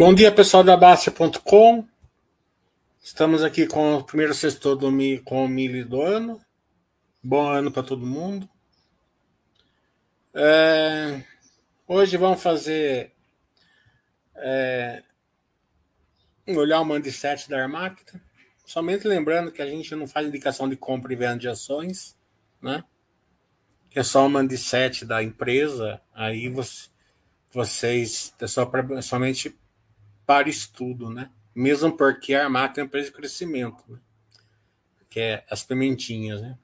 Bom dia, pessoal da Baixa.com. Estamos aqui com o primeiro sexto do, com o milho do ano. Bom ano para todo mundo. É, hoje vamos fazer é, olhar o Mandicete da Armacta. Somente lembrando que a gente não faz indicação de compra e venda de ações, né? Que é só o Mandicete da empresa. Aí você, vocês é só pra, somente para estudo, né? Mesmo porque a Armac é empresa de crescimento, né? que é as pimentinhas, né?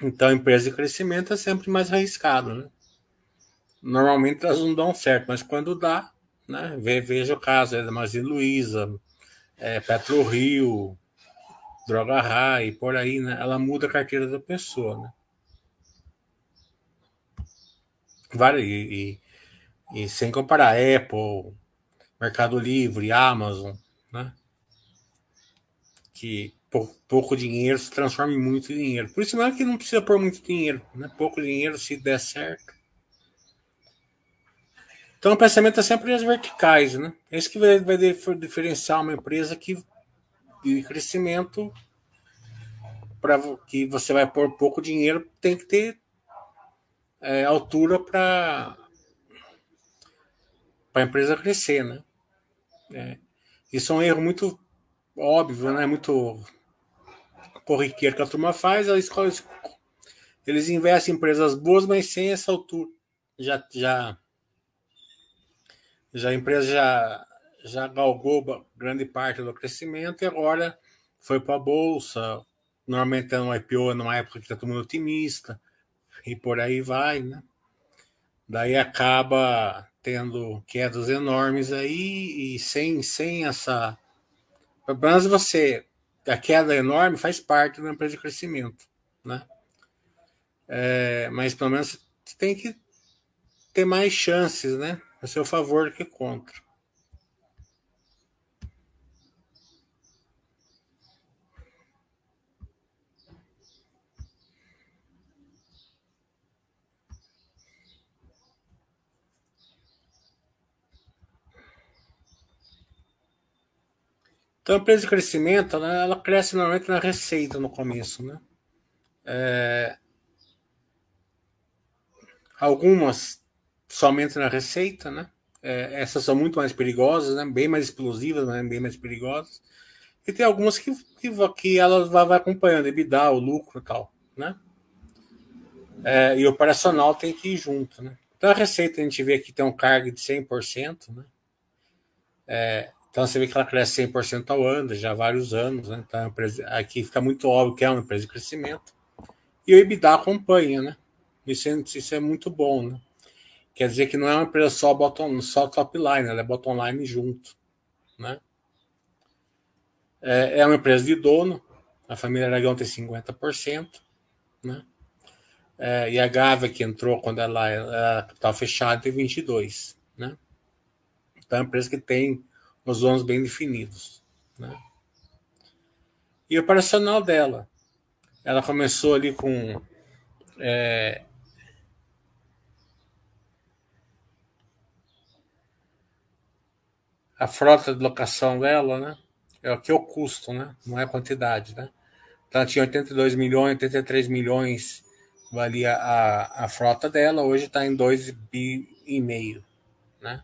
Então, empresa de crescimento é sempre mais arriscado, né? Normalmente elas não dão certo, mas quando dá, né? Veja o caso é da Magazine Luiza, é, Petro Rio, Droga Rai, por aí, né? Ela muda a carteira da pessoa, né? Várias, e, e, e sem comparar Apple, Mercado Livre, Amazon, né? Que pouco dinheiro se transforma em muito dinheiro. Por isso é que não precisa pôr muito dinheiro, né? Pouco dinheiro se der certo. Então o pensamento é sempre as verticais, né? Esse que vai, diferenciar uma empresa que de crescimento para que você vai pôr pouco dinheiro tem que ter é, altura para a empresa crescer, né? É. Isso é um erro muito óbvio, né? Muito corriqueiro que a turma faz. A eles investem em empresas boas, mas sem essa altura. Já, já, já a empresa já, já galgou grande parte do crescimento e agora foi para a bolsa. Normalmente é um IPO numa época que está todo mundo otimista e por aí vai, né? Daí acaba tendo quedas enormes aí e sem, sem essa. Pelo menos você. A queda enorme faz parte da empresa de crescimento, né? É, mas pelo menos você tem que ter mais chances, né? A seu favor do que contra. Então, a empresa de crescimento, né, ela cresce normalmente na receita no começo, né? É... Algumas somente na receita, né? É, essas são muito mais perigosas, né? Bem mais explosivas, né? bem mais perigosas. E tem algumas que, que, que elas vai, acompanhando, EBITDA, o lucro e tal, né? É, e o operacional tem que ir junto, né? Então a receita a gente vê que tem um cargo de 100%, né? É, então você vê que ela cresce 100% ao ano, já há vários anos. Né? Então, empresa, aqui fica muito óbvio que é uma empresa de crescimento. E o EBITDA acompanha, né? Isso é, isso é muito bom, né? Quer dizer que não é uma empresa só, bottom, só top line, ela é bottom line junto. Né? É, é uma empresa de dono, a família Aragão tem 50%, né? É, e a Gávea, que entrou quando ela era capital fechado, tem 22%. Né? Então é uma empresa que tem os donos bem definidos. Né? E operacional dela, ela começou ali com é, a frota de locação dela, né? É o que é o custo, né? Não é a quantidade, né? Então, ela tinha 82 milhões, 83 milhões valia a, a frota dela, hoje está em 2,5 bi e meio, né?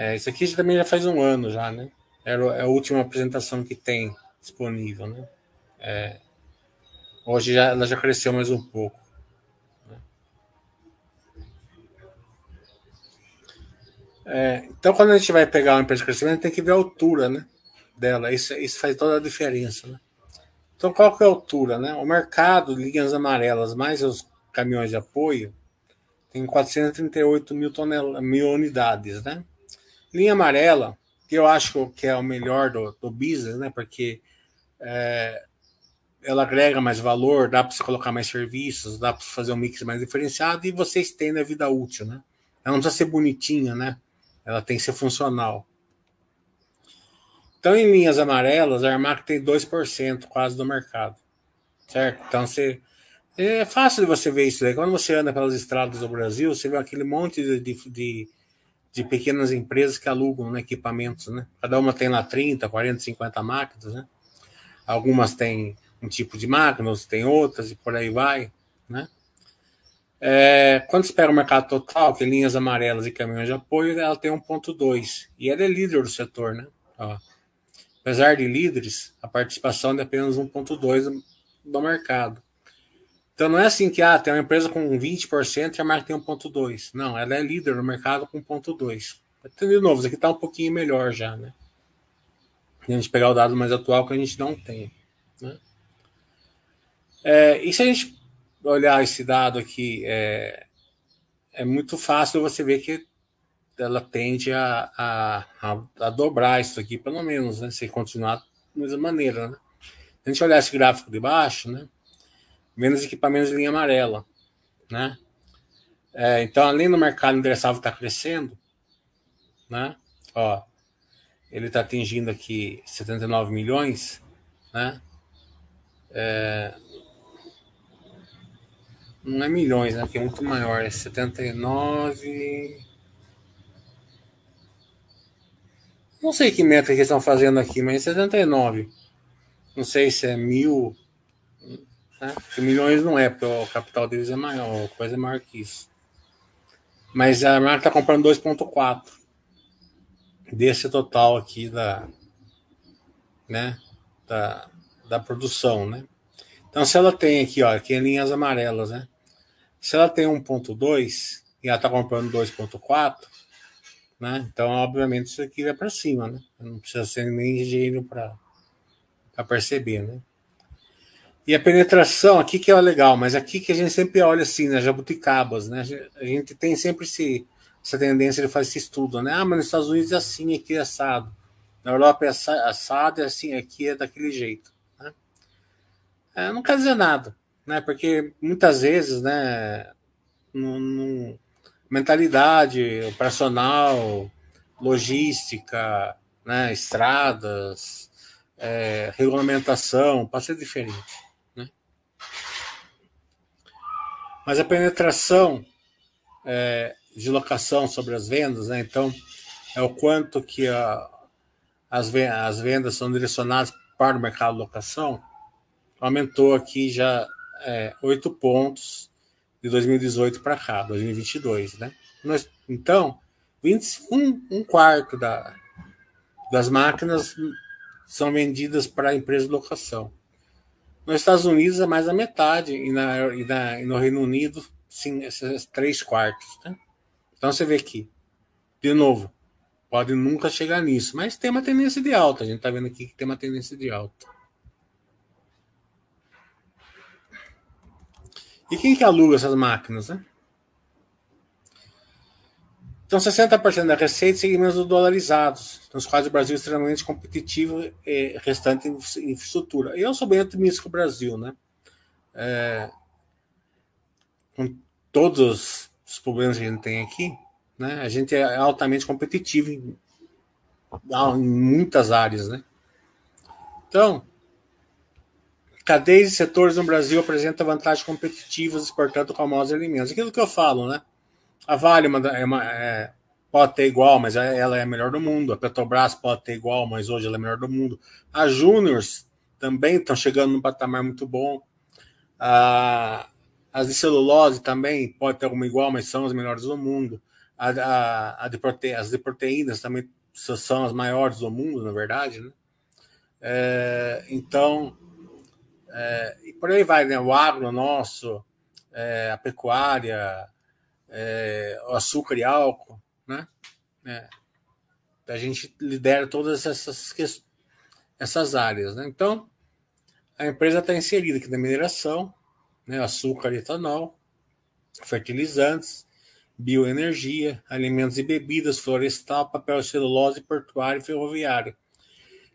É, isso aqui também já faz um ano já, né? Era é a última apresentação que tem disponível, né? É, hoje já, ela já cresceu mais um pouco. Né? É, então, quando a gente vai pegar uma empresa de crescimento, tem que ver a altura né, dela. Isso, isso faz toda a diferença. Né? Então, qual que é a altura? Né? O mercado, linhas amarelas, mais os caminhões de apoio, tem 438 mil, tonel mil unidades. Né? Linha amarela, que eu acho que é o melhor do, do business, né? Porque é, ela agrega mais valor, dá para você colocar mais serviços, dá para fazer um mix mais diferenciado e você estende a vida útil, né? Ela não precisa ser bonitinha, né? Ela tem que ser funcional. Então, em linhas amarelas, a Armac tem 2% quase do mercado. Certo? Então, você, é fácil de você ver isso. Né? Quando você anda pelas estradas do Brasil, você vê aquele monte de, de, de de pequenas empresas que alugam né, equipamentos, né? Cada uma tem lá 30, 40, 50 máquinas, né? Algumas têm um tipo de máquina, outras têm outras e por aí vai, né? É, quando você pega o mercado total, que é linhas amarelas e caminhões de apoio, ela tem 1.2 e ela é líder do setor, né? Ó, apesar de líderes, a participação é de apenas 1.2 do mercado. Então não é assim que ah, tem uma empresa com 20% e a marca tem 1,2. Não, ela é líder no mercado com 1,2. De novo, isso aqui está um pouquinho melhor já, né? a gente pegar o dado mais atual que a gente não tem. Né? É, e se a gente olhar esse dado aqui, é, é muito fácil você ver que ela tende a, a, a, a dobrar isso aqui, pelo menos, né? Se continuar da mesma maneira, né? Se a gente olhar esse gráfico de baixo, né? Menos equipamentos de linha amarela, né? É, então, além do mercado endereçável estar tá crescendo, né? Ó, ele está atingindo aqui 79 milhões, né? É, não é milhões, né? Porque é muito maior, é 79. Não sei que meta que eles estão fazendo aqui, mas é 79. Não sei se é mil né? Milhões não é, porque o capital deles é maior, a coisa é maior que isso. Mas a marca está comprando 2,4 desse total aqui da, né, da, da produção, né? Então, se ela tem aqui, ó, aqui em linhas amarelas, né? Se ela tem 1,2 e ela está comprando 2,4, né? Então, obviamente, isso aqui vai para cima, né? Não precisa ser nem engenheiro para perceber, né? E a penetração aqui que é legal, mas aqui que a gente sempre olha assim, né, jabuticabas, né? A gente tem sempre esse, essa tendência de fazer esse estudo, né? Ah, mas nos Estados Unidos é assim, aqui é assado. Na Europa é assado, é assim, aqui é daquele jeito. Né? É, não quer dizer nada, né? Porque muitas vezes, né, no, no mentalidade operacional, logística, né, estradas, é, regulamentação, pode ser diferente. Mas a penetração é, de locação sobre as vendas, né? então é o quanto que a, as, as vendas são direcionadas para o mercado de locação, aumentou aqui já é, 8 pontos de 2018 para cá, 2022. Né? Nós, então, 20, um, um quarto da, das máquinas são vendidas para a empresa de locação. Nos Estados Unidos é mais da metade, e, na, e, na, e no Reino Unido, sim, esses três quartos. Né? Então você vê aqui, de novo, pode nunca chegar nisso, mas tem uma tendência de alta. A gente está vendo aqui que tem uma tendência de alta. E quem que aluga essas máquinas, né? Então, 60% da receita em segmentos dolarizados, nos quais o Brasil é extremamente competitivo e restante em infraestrutura. Eu sou bem otimista com o Brasil, né? É, com todos os problemas que a gente tem aqui, né? A gente é altamente competitivo em, em muitas áreas, né? Então, cadeias e setores no Brasil apresentam vantagens competitivas exportando famosos alimentos. Aquilo que eu falo, né? A Vale é uma, é, pode ter igual, mas ela é a melhor do mundo. A Petrobras pode ter igual, mas hoje ela é a melhor do mundo. A Juniors também estão chegando num patamar muito bom. A, as de celulose também pode ter alguma igual, mas são as melhores do mundo. A, a, a de prote, as de proteínas também são as maiores do mundo, na verdade. Né? É, então, é, e por aí vai, né? O agro nosso, é, a pecuária, é, açúcar e álcool, né? É, a gente lidera todas essas essas áreas, né? Então, a empresa está inserida aqui na mineração, né? Açúcar, etanol, fertilizantes, bioenergia, alimentos e bebidas, florestal, papel celulose, portuário e ferroviário.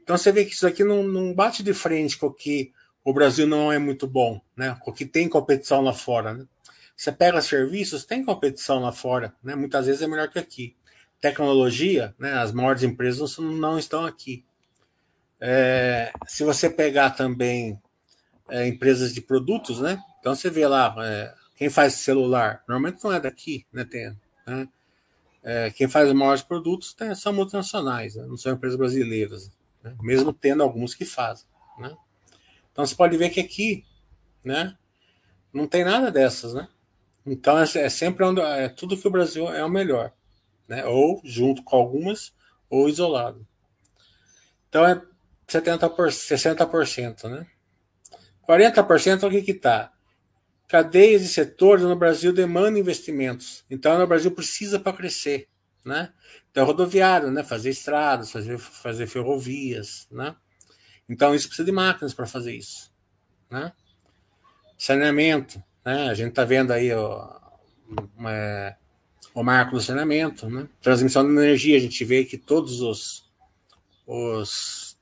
Então você vê que isso aqui não, não bate de frente com o que o Brasil não é muito bom, né? Com o que tem competição lá fora, né? Você pega serviços, tem competição lá fora, né? Muitas vezes é melhor que aqui. Tecnologia, né? As maiores empresas não estão aqui. É, se você pegar também é, empresas de produtos, né? Então você vê lá, é, quem faz celular, normalmente não é daqui, né? Tem, né? é, quem faz os maiores produtos né, são multinacionais, né, não são empresas brasileiras, né, mesmo tendo alguns que fazem. Né? Então você pode ver que aqui né, não tem nada dessas. Né? Então é, é sempre é tudo que o Brasil é o melhor, né? ou junto com algumas, ou isolado. Então é 70%, 60%. Né? 40% o que está? cadeias e setores no Brasil demandam investimentos. Então, o Brasil precisa para crescer, né? Então, rodoviário, né? Fazer estradas, fazer, fazer ferrovias, né? Então, isso precisa de máquinas para fazer isso, né? Saneamento, né? A gente está vendo aí ó, uma, o marco do saneamento, né? Transmissão de energia, a gente vê que todos os, os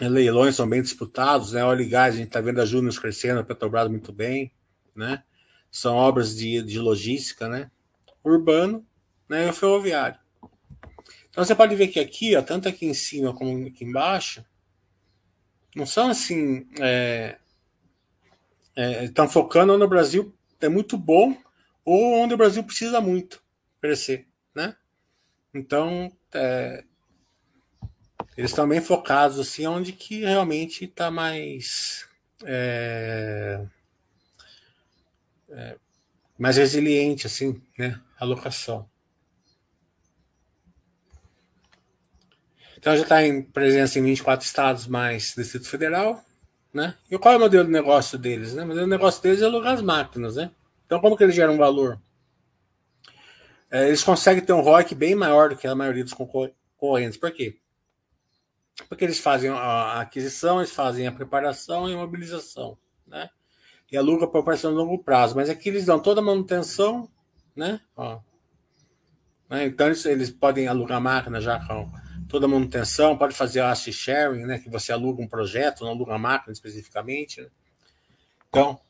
leilões são bem disputados, né? Óleo e gás, a gente está vendo a Júnior crescendo, a Petrobras muito bem, né? São obras de, de logística, né? Urbano, né? E o ferroviário. Então você pode ver que aqui, ó, tanto aqui em cima como aqui embaixo, não são assim. É, é, estão focando no Brasil é muito bom ou onde o Brasil precisa muito crescer, né? Então, é, eles estão bem focados assim, onde que realmente está mais é, é, mais resiliente, assim, né? A locação. Então já está em presença em 24 estados mais Distrito Federal, né? E qual é o modelo de negócio deles? Né? O modelo de negócio deles é alugar as máquinas, né? Então como que eles geram valor? É, eles conseguem ter um ROIC bem maior do que a maioria dos concorrentes. Por quê? Porque eles fazem a aquisição, eles fazem a preparação e a mobilização, né? e aluga por parcela de longo prazo. Mas aqui eles dão toda a manutenção, né? Ó. Né? Então eles, eles podem alugar máquina já com toda a manutenção, pode fazer asset sharing, né? Que você aluga um projeto, não aluga a máquina especificamente. Né? Então,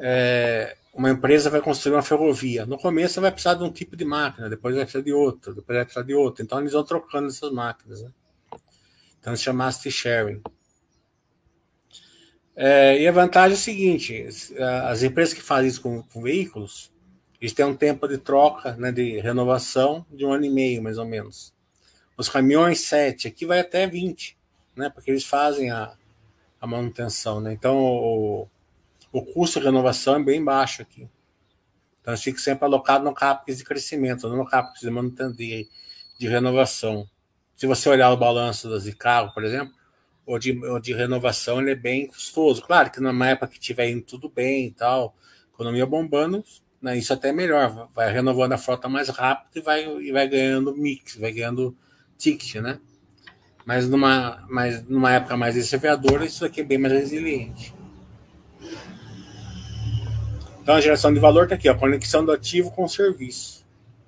é, uma empresa vai construir uma ferrovia. No começo vai precisar de um tipo de máquina, depois vai precisar de outra, depois vai precisar de outra. Então eles vão trocando essas máquinas. Né? Então se chama asset sharing. É, e a vantagem é a seguinte: as empresas que fazem isso com, com veículos, eles têm um tempo de troca, né, de renovação de um ano e meio, mais ou menos. Os caminhões 7, aqui vai até 20, né, porque eles fazem a, a manutenção. Né? Então, o, o custo de renovação é bem baixo aqui. Então, fica sempre alocado no CAPEX de crescimento, não no CAPEX de manutenção de, de renovação. Se você olhar o balanço das Icaro, por exemplo, ou de, ou de renovação, ele é bem custoso. Claro que numa época que tiver indo tudo bem e tal, economia bombando, né, isso até é melhor, vai renovando a frota mais rápido e vai, e vai ganhando mix, vai ganhando ticket, né? Mas numa, mas numa época mais desafiadora, isso aqui é bem mais resiliente. Então a geração de valor está aqui, a conexão do ativo com o serviço.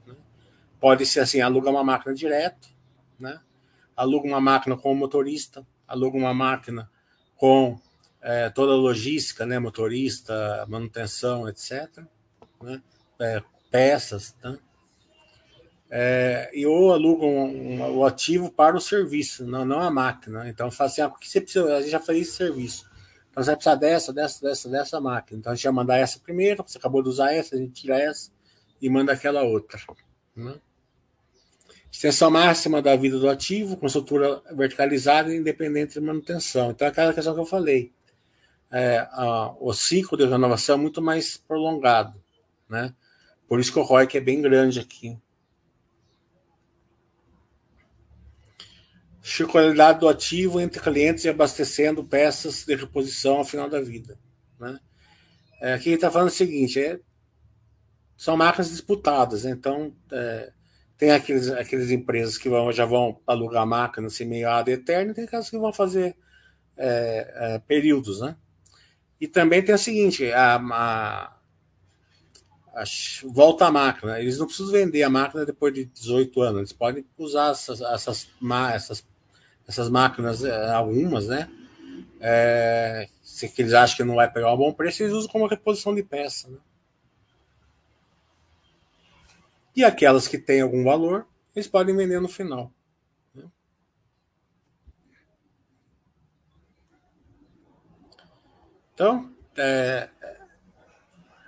Né? Pode ser assim, aluga uma máquina direto, né? aluga uma máquina com o motorista, aluga uma máquina com é, toda a logística, né, motorista, manutenção, etc., né, é, peças, né, é, e ou alugam um, um, o ativo para o serviço, não, não a máquina. Então, fala assim, ah, que você precisa, a gente já fez esse serviço. Então, você vai precisar dessa, dessa, dessa, dessa máquina. Então, a gente vai mandar essa primeiro, você acabou de usar essa, a gente tira essa e manda aquela outra. Né? extensão máxima da vida do ativo, com estrutura verticalizada e independente de manutenção. Então, é aquela questão que eu falei. É, a, o ciclo de renovação é muito mais prolongado. Né? Por isso que o ROIC é bem grande aqui. Circularidade do ativo entre clientes e abastecendo peças de reposição ao final da vida. Né? É, aqui está falando o seguinte: é, são máquinas disputadas, né? então é, tem aqueles, aqueles empresas que vão, já vão alugar máquina assim, meio ad eterno, tem aquelas que vão fazer é, é, períodos, né? E também tem o seguinte, a, a, a, volta à máquina, eles não precisam vender a máquina depois de 18 anos, eles podem usar essas, essas, essas, essas máquinas, é, algumas, né? É, se eles acham que não vai pegar um bom preço, eles usam como reposição de peça, né? E aquelas que têm algum valor, eles podem vender no final. Né? Então, é,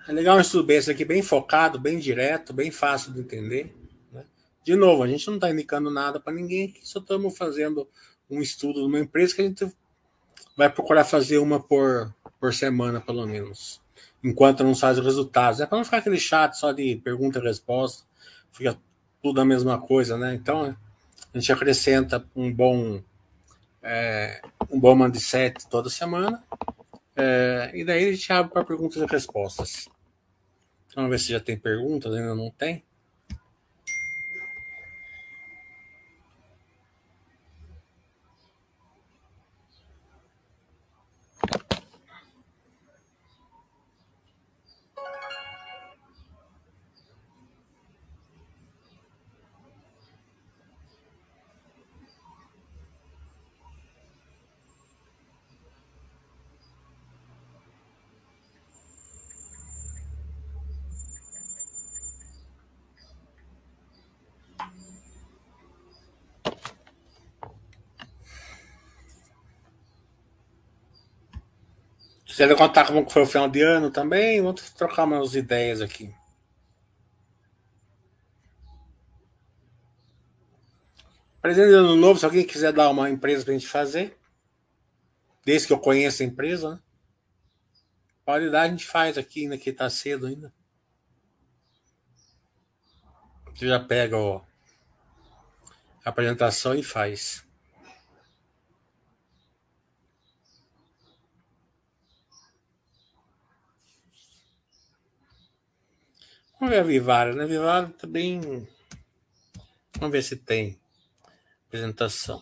é legal um estudo esse aqui, bem focado, bem direto, bem fácil de entender. Né? De novo, a gente não está indicando nada para ninguém, só estamos fazendo um estudo de uma empresa que a gente vai procurar fazer uma por, por semana, pelo menos, enquanto não sai os resultados. É para não ficar aquele chat só de pergunta e resposta, fica tudo a mesma coisa, né? Então, a gente acrescenta um bom é, um bom mindset toda semana. É, e daí a gente abre para perguntas e respostas. Vamos ver se já tem perguntas, ainda não tem. Quiser contar como foi o final de ano também, vamos trocar umas ideias aqui. Presente de ano novo, se alguém quiser dar uma empresa para a gente fazer, desde que eu conheça a empresa, né? Pode dar, a gente faz aqui, ainda que está cedo ainda. Você já pega ó, a apresentação e faz. Vamos ver a Vivara, né? Vivara também. Vamos ver se tem apresentação.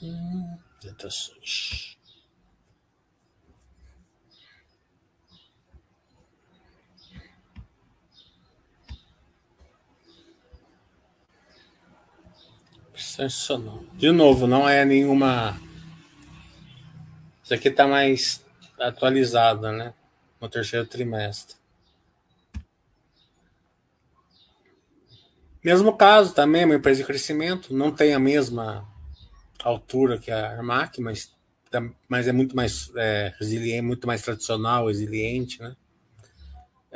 Hum apresentações. Sensacional. De novo, não é nenhuma. Isso aqui está mais atualizada, né? No terceiro trimestre. Mesmo caso também, uma empresa de crescimento, não tem a mesma altura que a Armac, mas, mas é muito mais é, resiliente, muito mais tradicional, resiliente, né?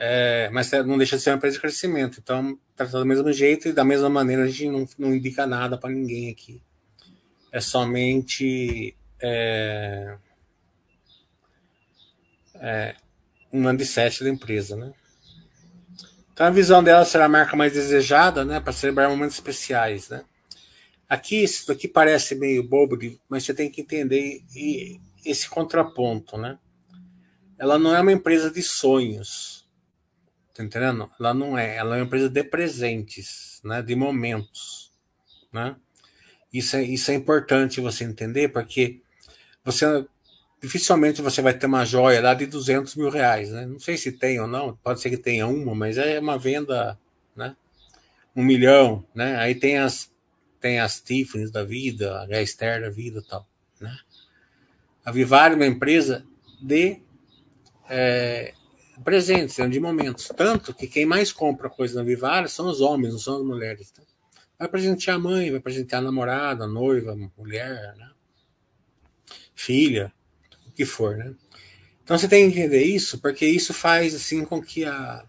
É, mas não deixa de ser uma empresa de crescimento. Então, trata do mesmo jeito e da mesma maneira a gente não, não indica nada para ninguém aqui. É somente é, é, um mindset da empresa, né? Então, a visão dela será a marca mais desejada, né? Para celebrar momentos especiais, né? Aqui, isso aqui parece meio bobo, mas você tem que entender esse contraponto, né? Ela não é uma empresa de sonhos, tá entendendo? Ela não é, ela é uma empresa de presentes, né? De momentos, né? Isso é, isso é importante você entender, porque você dificilmente você vai ter uma joia lá de 200 mil reais, né? Não sei se tem ou não, pode ser que tenha uma, mas é uma venda, né? Um milhão, né? Aí tem as tem as Tiffany's da vida, a Esther da vida tal. Né? A Vivar é uma empresa de é, presentes, né, de momentos. Tanto que quem mais compra coisa na Vivar são os homens, não são as mulheres. Tá? Vai presentear a mãe, vai presentear a namorada, a noiva, a mulher, né? filha, o que for. Né? Então você tem que entender isso, porque isso faz assim com que a,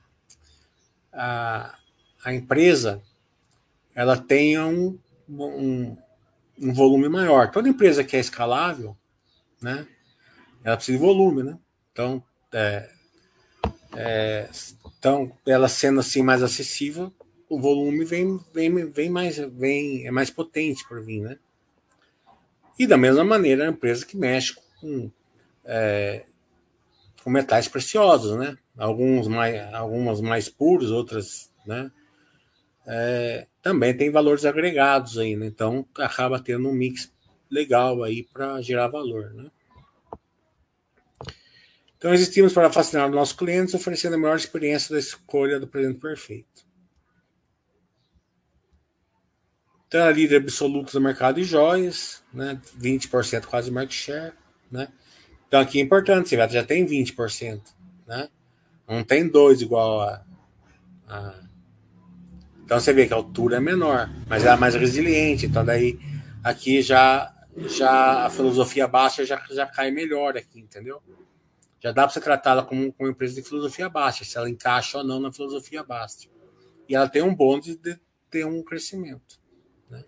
a, a empresa ela tenha um, um, um volume maior. Toda empresa que é escalável, né, ela precisa de volume, né? Então, é, é, então ela sendo assim mais acessível, o volume vem, vem, vem mais, vem, é mais potente por vir, né? E da mesma maneira, a empresa que mexe com, é, com metais preciosos, né? Alguns mais, algumas mais puros, outras, né? É, também tem valores agregados aí, né? Então acaba tendo um mix legal aí para gerar valor, né? Então existimos para fascinar os nossos clientes, oferecendo a melhor experiência da escolha do presente perfeito. Então, a líder absoluta do mercado de joias, né? 20% quase market share, né? Então aqui é importante, você já tem 20%, né? Não tem dois igual a, a, Então você vê que a altura é menor, mas ela é mais resiliente. Então daí aqui já já a filosofia baixa já, já cai melhor aqui, entendeu? Já dá para você tratá-la como, como empresa de filosofia baixa, se ela encaixa ou não na filosofia baixa. E ela tem um bônus de ter um crescimento. Né?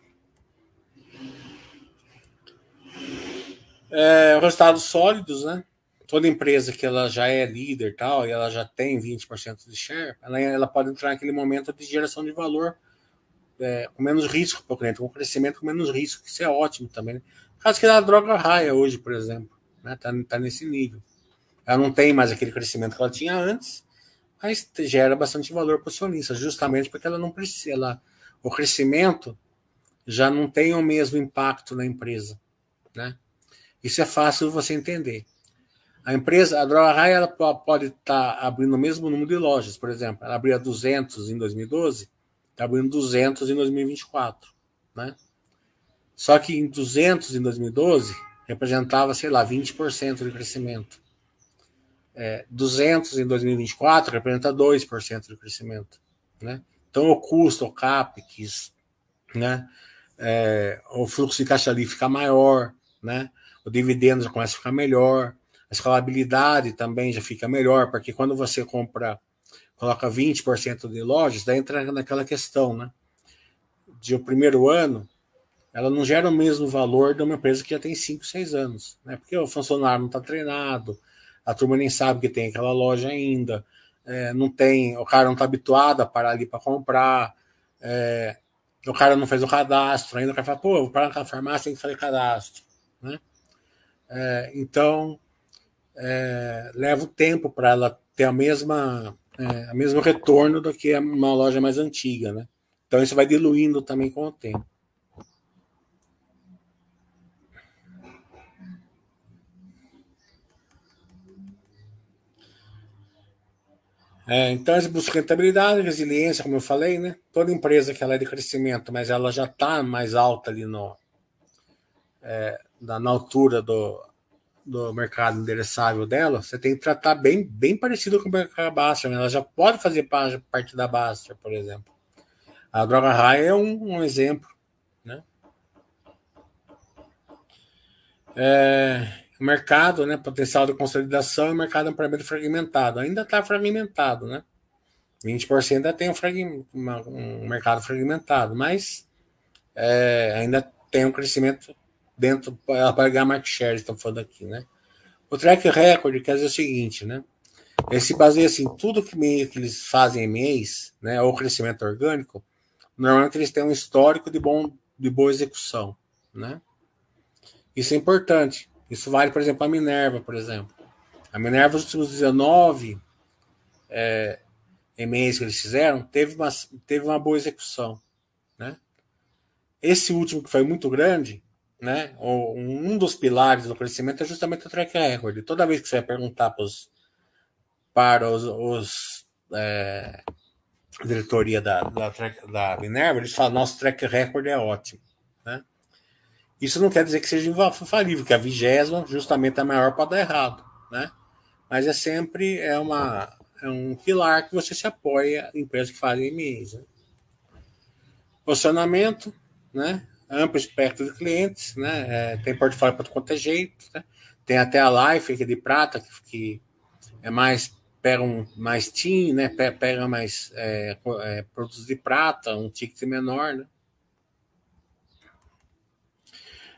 É, resultados sólidos, né? Toda empresa que ela já é líder tal, e ela já tem 20% de share, ela, ela pode entrar naquele momento de geração de valor é, com menos risco para o cliente, com crescimento com menos risco, que isso é ótimo também. Né? Caso que a droga raia hoje, por exemplo, né? tá, tá nesse nível. Ela não tem mais aquele crescimento que ela tinha antes, mas gera bastante valor para o acionista, justamente porque ela não precisa, ela, o crescimento já não tem o mesmo impacto na empresa, né? Isso é fácil você entender. A empresa, a Droga Raia, ela pode estar tá abrindo o mesmo número de lojas, por exemplo, ela abria 200 em 2012, está abrindo 200 em 2024, né? Só que em 200 em 2012 representava, sei lá, 20% de crescimento. É, 200 em 2024 representa 2% de crescimento, né? Então o custo, o CAPEX, né? É, o fluxo de caixa ali fica maior, né? O dividendo já começa a ficar melhor, a escalabilidade também já fica melhor, porque quando você compra coloca 20% de lojas, daí entra naquela questão, né? De o primeiro ano, ela não gera o mesmo valor de uma empresa que já tem 5, 6 anos, né? Porque o funcionário não está treinado, a turma nem sabe que tem aquela loja ainda, é, não tem, o cara não está habituado a parar ali para comprar, é, o cara não fez o cadastro ainda, o cara fala, pô, vou parar naquela farmácia, tem que fazer cadastro, né? É, então, é, leva o tempo para ela ter a mesma é, o mesmo retorno do que uma loja mais antiga, né? Então isso vai diluindo também com o tempo. É, então, eles buscam rentabilidade, resiliência, como eu falei, né? Toda empresa que ela é de crescimento, mas ela já está mais alta ali no, é, na, na, altura do, do mercado endereçável dela, você tem que tratar bem, bem parecido com a Baster. Né? Ela já pode fazer parte da Baster, por exemplo. A droga raia é um, um exemplo. Né? É, o mercado, né, potencial de consolidação e mercado ampliamente fragmentado. Ainda está fragmentado, né? 20% ainda tem um, uma, um mercado fragmentado, mas é, ainda tem um crescimento dentro para ganhar market share, estão falando aqui, né? O track record quer dizer o seguinte, né? Ele se baseia assim, tudo que, meio que eles fazem em mês, né, ou crescimento orgânico, normalmente eles têm um histórico de bom de boa execução, né? Isso é importante. Isso vale, por exemplo, a Minerva, por exemplo. A Minerva, os últimos 19 é, e-mails que eles fizeram, teve uma, teve uma boa execução. Né? Esse último, que foi muito grande, né? um dos pilares do crescimento é justamente o track record. Toda vez que você vai perguntar pros, para os, os é, diretoria da, da, da Minerva, eles falam: nosso track record é ótimo. Né? Isso não quer dizer que seja infalível, que a vigésima justamente é a maior para dar errado, né? Mas é sempre é uma é um pilar que você se apoia em empresas que fazem MEIs. Né? Posicionamento, né? Amplo espectro de clientes, né? É, tem portfólio para quanto é jeito, né? Tem até a Life que é de prata, que, que é mais pega um mais team, né? Pega mais é, é, produtos de prata, um ticket menor, né?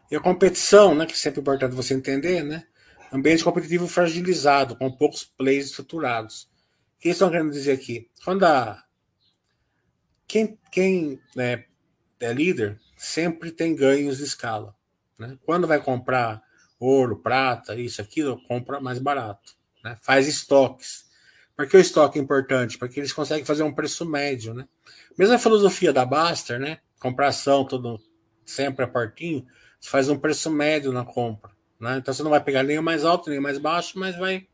E a competição, né, que é sempre importante você entender, né? Ambiente competitivo fragilizado, com poucos players estruturados. O que estão querendo dizer aqui? Quando a... Quem, quem é, é líder sempre tem ganhos de escala. Né? Quando vai comprar ouro, prata, isso, aquilo, compra mais barato. Né? Faz estoques. Por que o estoque é importante? Porque eles conseguem fazer um preço médio. Né? Mesma filosofia da Baster, né? comprar ação todo, sempre a partinho, você faz um preço médio na compra. Né? Então você não vai pegar nem o mais alto, nem o mais baixo, mas vai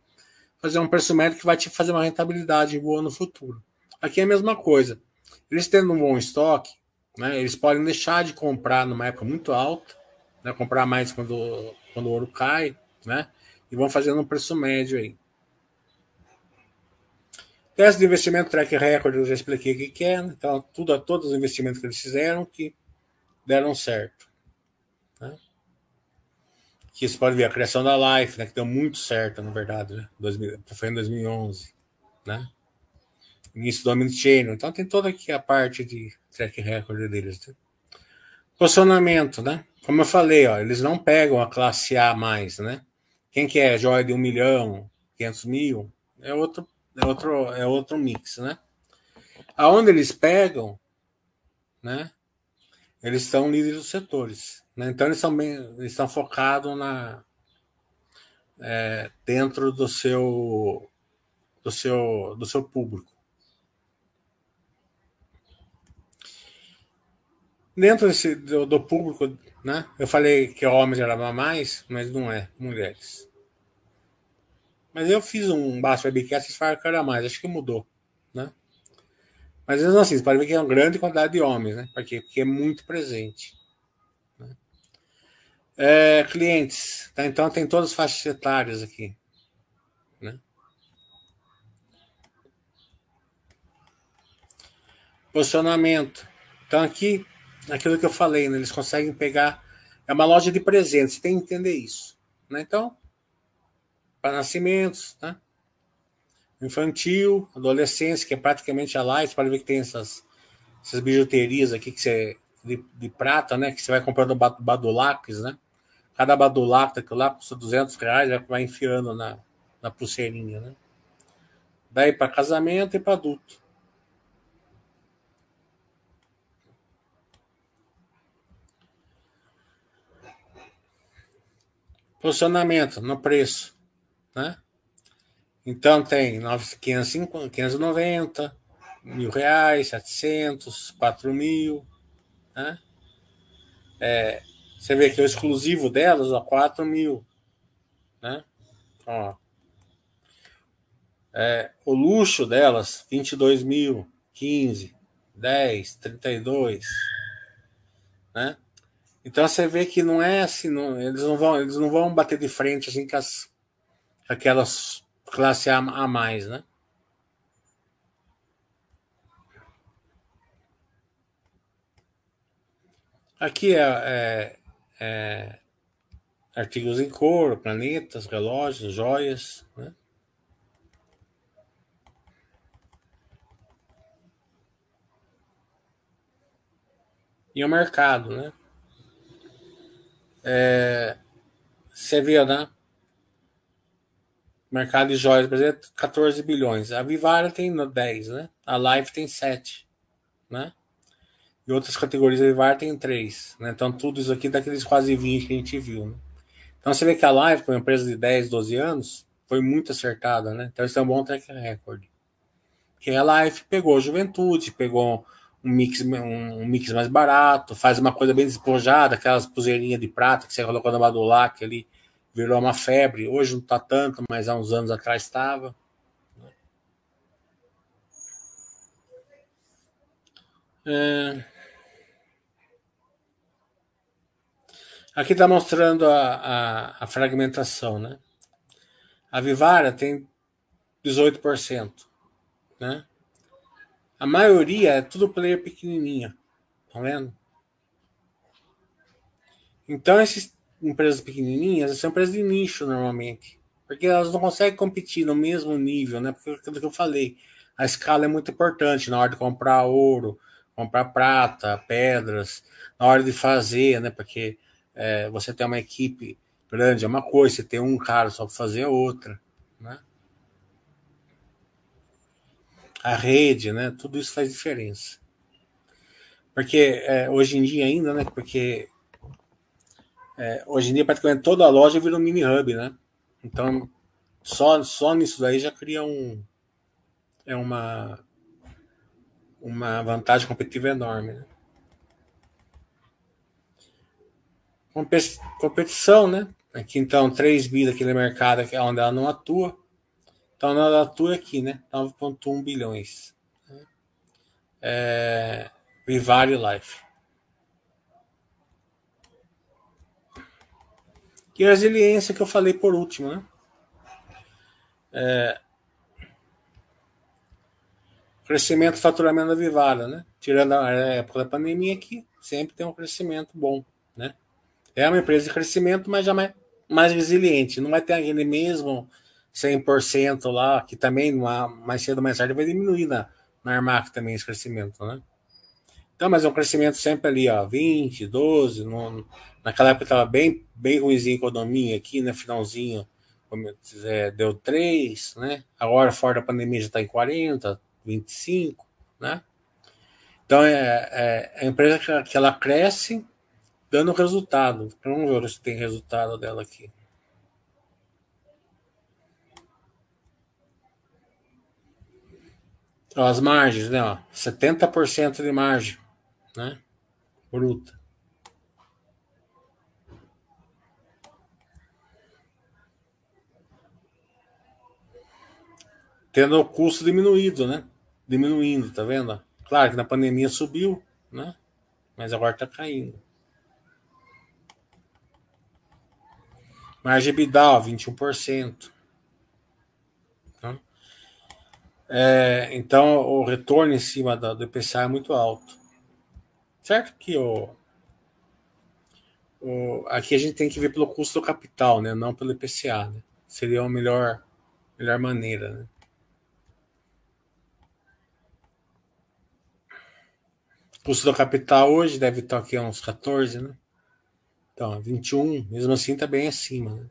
fazer um preço médio que vai te fazer uma rentabilidade boa no futuro. Aqui é a mesma coisa. Eles tendo um bom estoque, né, eles podem deixar de comprar numa época muito alta, né, comprar mais quando, quando o ouro cai, né, e vão fazendo um preço médio aí. Teste de investimento track record, eu já expliquei o que é, né? então tudo, todos os investimentos que eles fizeram que deram certo. Né? Que você pode ver a criação da Life, né, que deu muito certo, na verdade, né? 2000, foi em 2011, né? Início do Omnichannel. Então tem toda aqui a parte de track record deles. Né? Posicionamento, né? Como eu falei, ó, eles não pegam a classe A mais, né? Quem que é joia de um milhão, 500 mil, é outro, é outro, é outro mix, né? Aonde eles pegam, né? Eles são líderes dos setores, né? Então eles são bem, eles estão focados na é, dentro do seu do seu do seu público. Dentro desse, do, do, público, né? Eu falei que homens era mais, mas não é, mulheres. Mas eu fiz um baixo webcast e falaram que era mais, acho que mudou, né? Mas mesmo assim, pode ver que é uma grande quantidade de homens, né? Por quê? Porque é muito presente. Né? É, clientes, tá? Então tem todas as faixas etárias aqui. Né? Posicionamento. Então aqui aquilo que eu falei, né? eles conseguem pegar. É uma loja de presentes, tem que entender isso. Né? Então, para nascimentos, né? infantil, adolescência, que é praticamente a você pode ver que tem essas, essas bijuterias aqui que você, de, de prata, né? Que você vai comprando badulaques, né? Cada badulac daquilo lá custa 200 reais, vai enfiando na, na pulseirinha, né? Daí para casamento e para adulto. Posicionamento no preço, né? Então tem 590, mil reais, 700, 4 mil, né? É, você vê que o exclusivo delas, ó, 4 mil, né? Ó. É, o luxo delas, 22 mil, 15, 10, 32, né? Então você vê que não é assim, não, eles não vão, eles não vão bater de frente assim com as aquelas classe A, a mais, né? Aqui é, é, é, artigos em couro, planetas, relógios, joias, né? E o mercado, né? É, você viu, né? Mercado de joias brasileiro, 14 bilhões. A Vivara tem 10, né? A Live tem 7, né? E outras categorias da Vivara tem 3, né? Então tudo isso aqui daqueles quase 20 que a gente viu, né? Então você vê que a com uma empresa de 10, 12 anos, foi muito acertada, né? Então isso é um bom track record. Que a Live pegou a juventude, pegou um mix, um, mix mais barato, faz uma coisa bem despojada, aquelas pulseirinhas de prata que você colocou na Badulac ali, virou uma febre. Hoje não está tanto, mas há uns anos atrás estava. É... Aqui está mostrando a, a, a, fragmentação, né? A Vivara tem 18%, né? A maioria é tudo player pequenininha. Tá vendo? Então, essas empresas pequenininhas são empresas de nicho normalmente. Porque elas não conseguem competir no mesmo nível, né? Porque aquilo que eu falei, a escala é muito importante na hora de comprar ouro, comprar prata, pedras, na hora de fazer, né? Porque é, você tem uma equipe grande é uma coisa, você tem um cara só para fazer é outra, né? A rede, né? Tudo isso faz diferença. Porque é, hoje em dia ainda, né? Porque é, hoje em dia praticamente toda a loja vira um mini hub, né? Então só só nisso daí já cria um é uma uma vantagem competitiva enorme. Né? Competição, né? Aqui então 3 bi daquele mercado que é onde ela não atua. Então, na atua aqui, né? 9,1 bilhões. É, Life. E a resiliência que eu falei por último, né? É, crescimento faturamento da Vivara, né? Tirando a época da pandemia aqui, sempre tem um crescimento bom, né? É uma empresa de crescimento, mas já mais, mais resiliente. Não vai ter aquele mesmo 100% lá, que também mais cedo ou mais tarde vai diminuir na, na Armac também esse crescimento, né? Então, mas é um crescimento sempre ali, ó, 20, 12. No, naquela época estava bem, bem ruimzinho a economia aqui, né? Finalzinho, é, deu 3, né? Agora, fora da pandemia, já está em 40, 25, né? Então, é, é, é a empresa que, que ela cresce dando resultado. Vamos ver se tem resultado dela aqui. As margens, né? Ó, 70% de margem né? Bruta. Tendo o custo diminuído, né? Diminuindo, tá vendo? Claro que na pandemia subiu, né? Mas agora tá caindo. Margem EBITDA, 21%. Tá? É, então, o retorno em cima do IPCA é muito alto. Certo que o, o, aqui a gente tem que ver pelo custo do capital, né? Não pelo IPCA, né? Seria a melhor, melhor maneira, né? O custo do capital hoje deve estar aqui uns 14, né? Então, 21, mesmo assim está bem acima, né?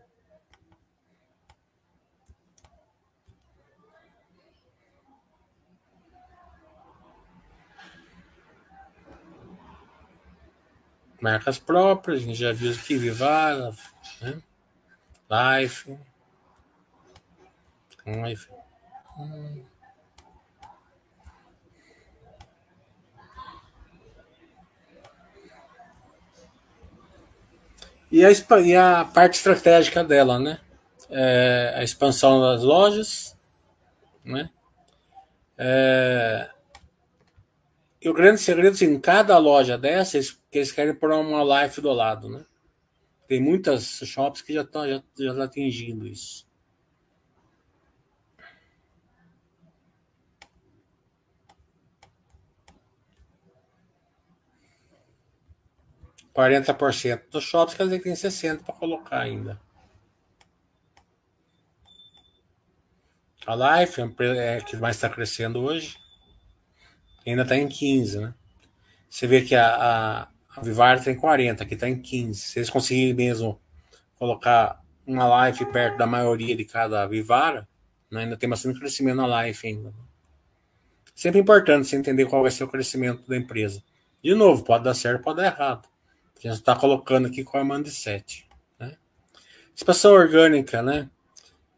Marcas próprias, a gente já viu aqui, Vivara, né? Life. Life. Hum. E a, e a parte estratégica dela, né? É a expansão das lojas, né? É, e o grande segredo, assim, em cada loja dessas, que eles querem pôr uma life do lado, né? Tem muitas shops que já estão já, já tá atingindo isso. Quarenta por cento dos shops quer dizer que tem 60 para colocar ainda. A Life é a que mais está crescendo hoje. Ainda está em 15, né? Você vê que a, a, a Vivara tem 40, aqui está em 15. Se eles conseguirem mesmo colocar uma life perto da maioria de cada Vivara, né, ainda tem bastante crescimento na life ainda. Sempre importante você entender qual vai ser o crescimento da empresa. De novo, pode dar certo, pode dar errado. A gente está colocando aqui qual é o mindset. Né? Expansão orgânica, né?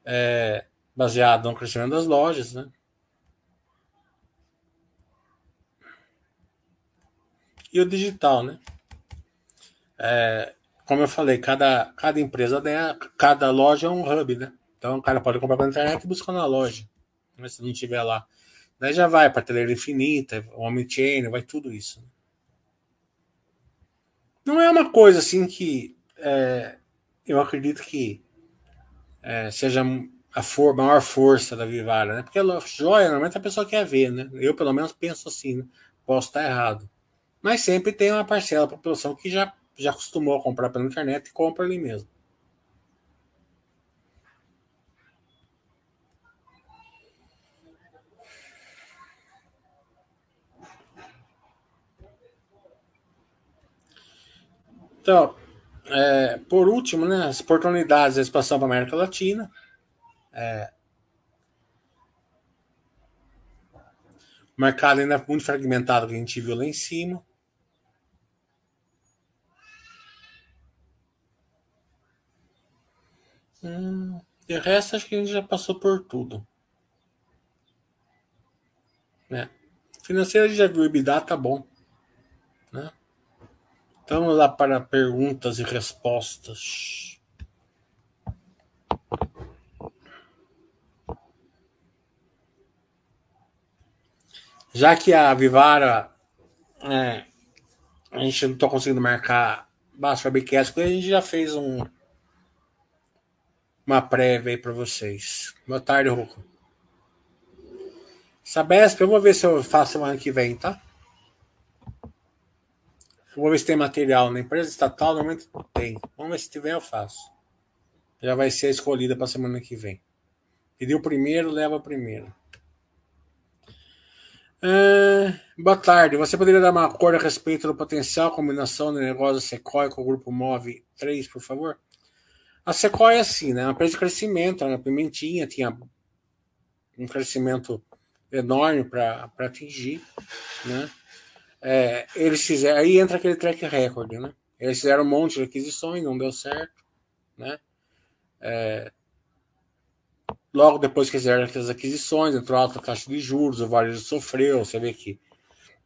É, baseado no crescimento das lojas, né? E o digital, né? É, como eu falei, cada, cada empresa, né, cada loja é um hub, né? Então o cara pode comprar pela internet e buscar na loja. Né, se não tiver lá. Daí já vai prateleira infinita, Omnichannel, vai tudo isso. Né? Não é uma coisa assim que é, eu acredito que é, seja a for, maior força da Vivara, né? Porque joia, normalmente a pessoa quer ver, né? Eu, pelo menos, penso assim, né? Posso estar errado. Mas sempre tem uma parcela da população que já, já acostumou a comprar pela internet e compra ali mesmo. Então, é, por último, né, as oportunidades de expansão para a América Latina. É, o mercado ainda é muito fragmentado que a gente viu lá em cima. Hum, de resto, acho que a gente já passou por tudo. Né? Financeiro a gente já viu, EBITDA tá bom. Né? Então, vamos lá para perguntas e respostas. Já que a Vivara é, a gente não está conseguindo marcar Baixo Webcast, a gente já fez um, uma prévia aí para vocês. Boa tarde, Ruco. Sabesp, eu vou ver se eu faço semana que vem, tá? Eu vou ver se tem material na empresa estatal, normalmente tem. Vamos ver se tiver, eu faço. Já vai ser escolhida para semana que vem. Pediu primeiro, leva primeiro. Uh, boa tarde. Você poderia dar uma cor a respeito do potencial combinação de negócio Sequoia com o grupo Move 3, por favor? A Sequoia é assim, né? Uma empresa de crescimento, a Pimentinha tinha um crescimento enorme para atingir, né? É, eles fizeram, aí entra aquele track record, né? Eles fizeram um monte de aquisições, não deu certo, né? É, Logo depois que fizeram as aquisições, entrou alta taxa de juros, o varejo sofreu. Você vê que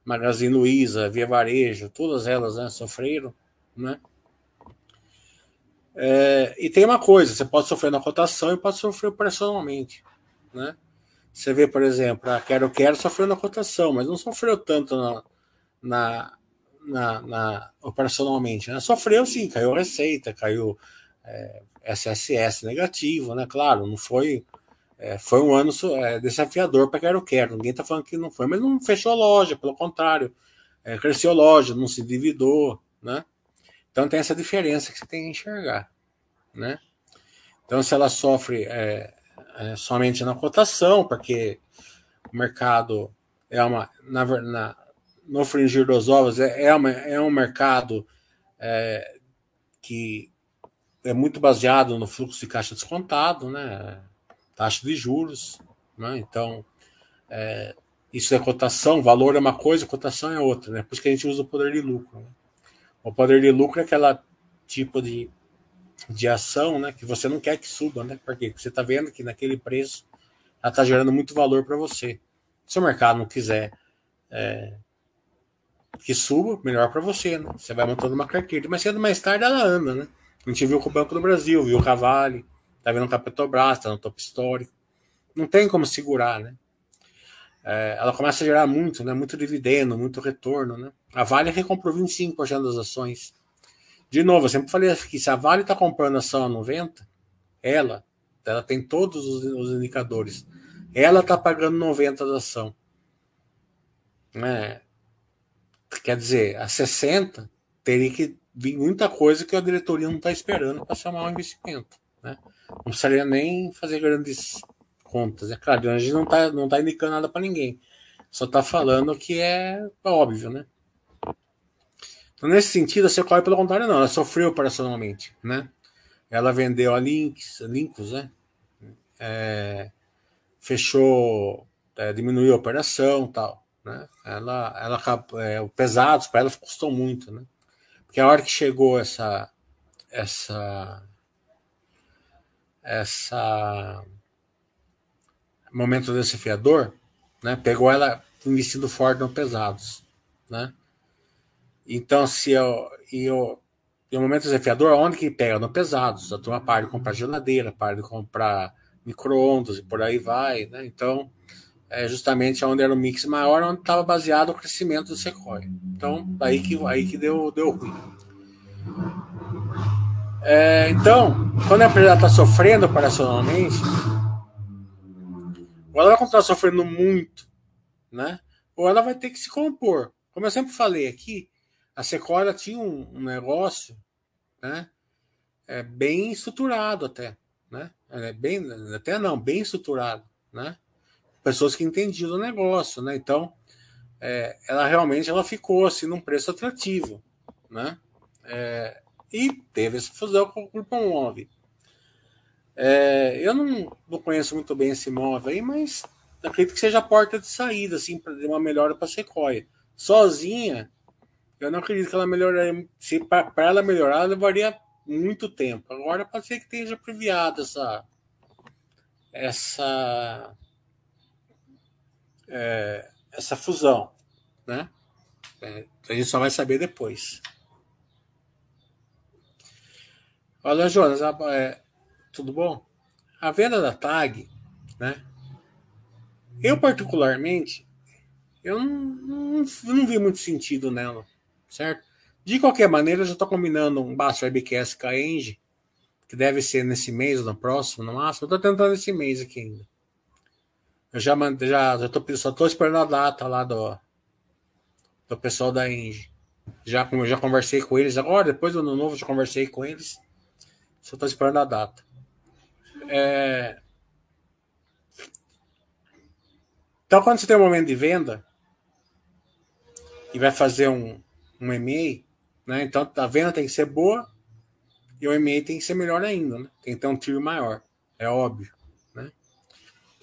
Magazine Luiza, Via Varejo, todas elas né, sofreram. Né? É, e tem uma coisa: você pode sofrer na cotação e pode sofrer operacionalmente. Né? Você vê, por exemplo, a Quero Quero sofreu na cotação, mas não sofreu tanto na, na, na, na operacionalmente. Né? Sofreu sim, caiu receita, caiu é, SSS negativo, né? Claro, não foi é, foi um ano é, desafiador para Quero Quero. Ninguém está falando que não foi, mas não fechou loja, pelo contrário, é, cresceu loja, não se dividou, né? Então tem essa diferença que você tem que enxergar, né? Então se ela sofre é, é, somente na cotação, porque o mercado é uma na, na no fringir dos ovos é, é, uma, é um mercado é, que é muito baseado no fluxo de caixa descontado, né? taxa de juros. Né? Então, é, isso é cotação, valor é uma coisa, cotação é outra. Né? Por isso que a gente usa o poder de lucro. Né? O poder de lucro é aquela tipo de, de ação né, que você não quer que suba, né? Porque você está vendo que naquele preço ela está gerando muito valor para você. Se o mercado não quiser é, que suba, melhor para você, né? Você vai montando uma carteira. Mas cedo mais tarde ela anda, né? A gente viu com o Banco do Brasil, viu o Cavalli, Tá vendo com a tá no top histórico. Não tem como segurar, né? É, ela começa a gerar muito, né? Muito dividendo, muito retorno, né? A Vale recomprou 25% das ações. De novo, eu sempre falei que se a Vale está comprando ação a 90, ela, ela tem todos os, os indicadores. Ela está pagando 90 da ação. É, quer dizer, a 60 teria que vir muita coisa que a diretoria não está esperando para chamar um investimento. Né? Não precisaria nem fazer grandes contas. É claro, a gente não está não tá indicando nada para ninguém. Só está falando que é óbvio, né? Então, nesse sentido, a Sequoia, pelo contrário, não. Ela sofreu operacionalmente, né? Ela vendeu a Links, Linkus, né? É, fechou, é, diminuiu a operação tal, né? Ela, ela, é, o pesados para ela custou muito, né? Porque a hora que chegou essa, essa essa momento desafiador, né? Pegou ela investindo forte no pesados, né? Então, se eu, eu em um momento desafiador, onde que pega? No pesados. A turma para de comprar geladeira, para de comprar micro-ondas e por aí vai, né? Então, é justamente onde era o mix maior, onde estava baseado o crescimento do Sequoia. Então, aí que, aí que deu, deu ruim. É, então, quando a empresa está sofrendo operacionalmente, ou ela vai continuar sofrendo muito, né? Ou ela vai ter que se compor. Como eu sempre falei aqui, a Sequoia tinha um, um negócio, né? É bem estruturado até, né? É bem, até não, bem estruturado, né? Pessoas que entendiam do negócio, né? Então, é, ela realmente ela ficou assim num preço atrativo, né? É, e teve essa fusão com o Grupo Move. É, eu não, não conheço muito bem esse imóvel aí, mas acredito que seja a porta de saída, assim, para uma melhora para a Sequoia. Sozinha, eu não acredito que ela melhoraria. Se para ela melhorar, levaria muito tempo. Agora pode ser que esteja previada essa essa é, essa fusão, né? É, a gente só vai saber depois. Olha, Jonas, é, tudo bom? A venda da tag, né? Eu particularmente, eu não, não, não vi muito sentido nela, certo? De qualquer maneira, eu já estou combinando um baixo webcast com a Engie, que deve ser nesse mês ou no próximo, no máximo. Eu tô tentando esse mês aqui ainda. Eu já mandei, já, já tô, só tô esperando a data lá do, do pessoal da Engie. Já, já conversei com eles agora, depois do ano novo, já conversei com eles. Só tô esperando a data. É... Então, quando você tem um momento de venda e vai fazer um, um EMEI, né? Então, a venda tem que ser boa e o EMEI tem que ser melhor ainda, né? Tem que ter um tiro maior, é óbvio, né?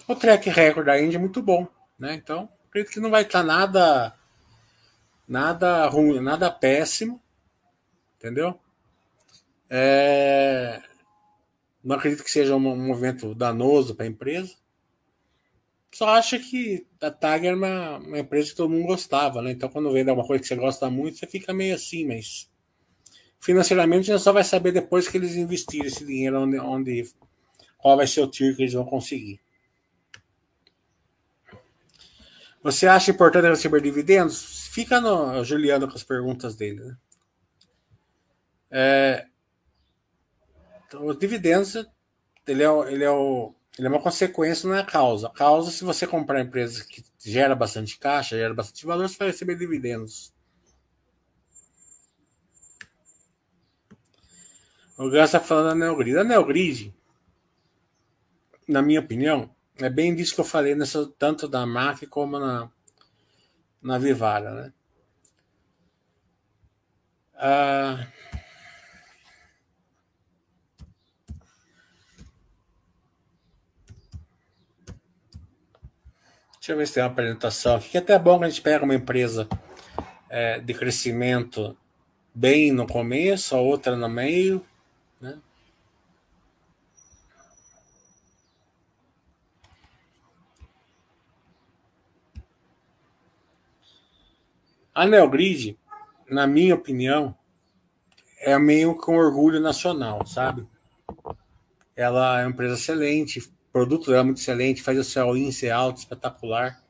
O track record da Indy é muito bom, né? Então, acredito que não vai estar nada nada ruim, nada péssimo, entendeu? É... Não acredito que seja um movimento danoso para a empresa. Só acho que a Tag era uma, uma, empresa que todo mundo gostava, né? Então, quando vende uma coisa que você gosta muito, você fica meio assim, mas financeiramente a gente só vai saber depois que eles investirem esse dinheiro onde, onde qual vai ser o tiro que eles vão conseguir. Você acha importante receber dividendos? Fica no Juliano com as perguntas dele. Né? É, então, os dividendos ele é, ele, é o, ele é uma consequência, não é a causa. A causa, se você comprar empresas que gera bastante caixa, gera bastante valor, você vai receber dividendos. O Gus está falando da Neogrid. A Neogrid, na minha opinião, é bem disso que eu falei, nessa, tanto da MAC como na, na Vivara. Né? Ah, Deixa eu ver se tem uma apresentação aqui, que é até bom que a gente pega uma empresa é, de crescimento bem no começo, a outra no meio, né? A Neogrid, na minha opinião, é meio com orgulho nacional, sabe? Ela é uma empresa excelente, produto dela é muito excelente, faz o céu in ser alto, espetacular.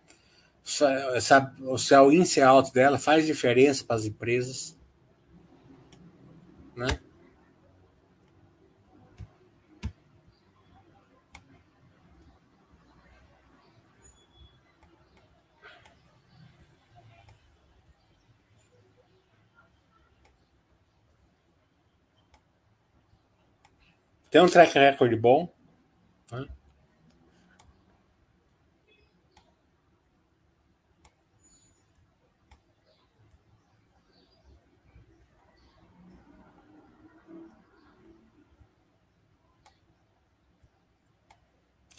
O céu in ser alto dela faz diferença para as empresas. Né? Tem um track record bom.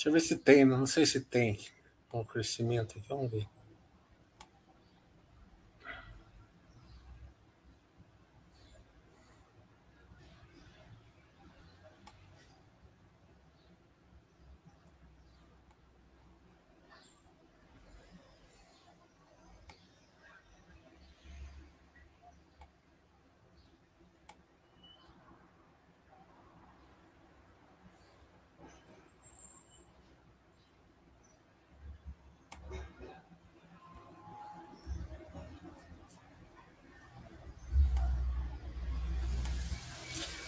Deixa eu ver se tem, não sei se tem um crescimento aqui, vamos ver.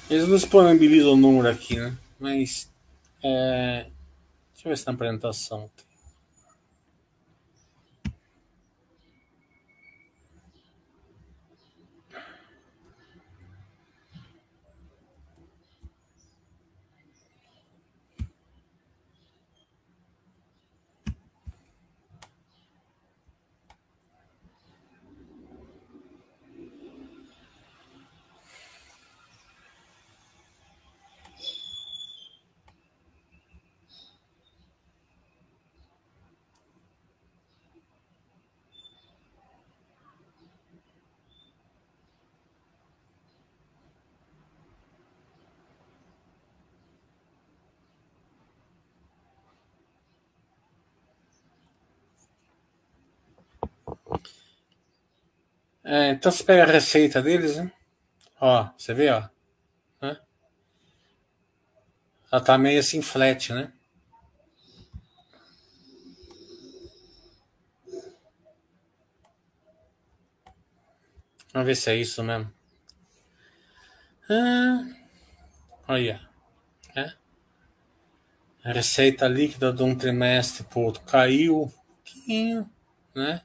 Eles não disponibilizam o número aqui, né? Mas. É... Deixa eu ver se na apresentação É, então você pega a receita deles, né? Ó, você vê, ó. Né? Ela tá meio assim flat, né? Vamos ver se é isso mesmo. Ah, olha. A receita líquida de um trimestre para outro caiu um pouquinho, né?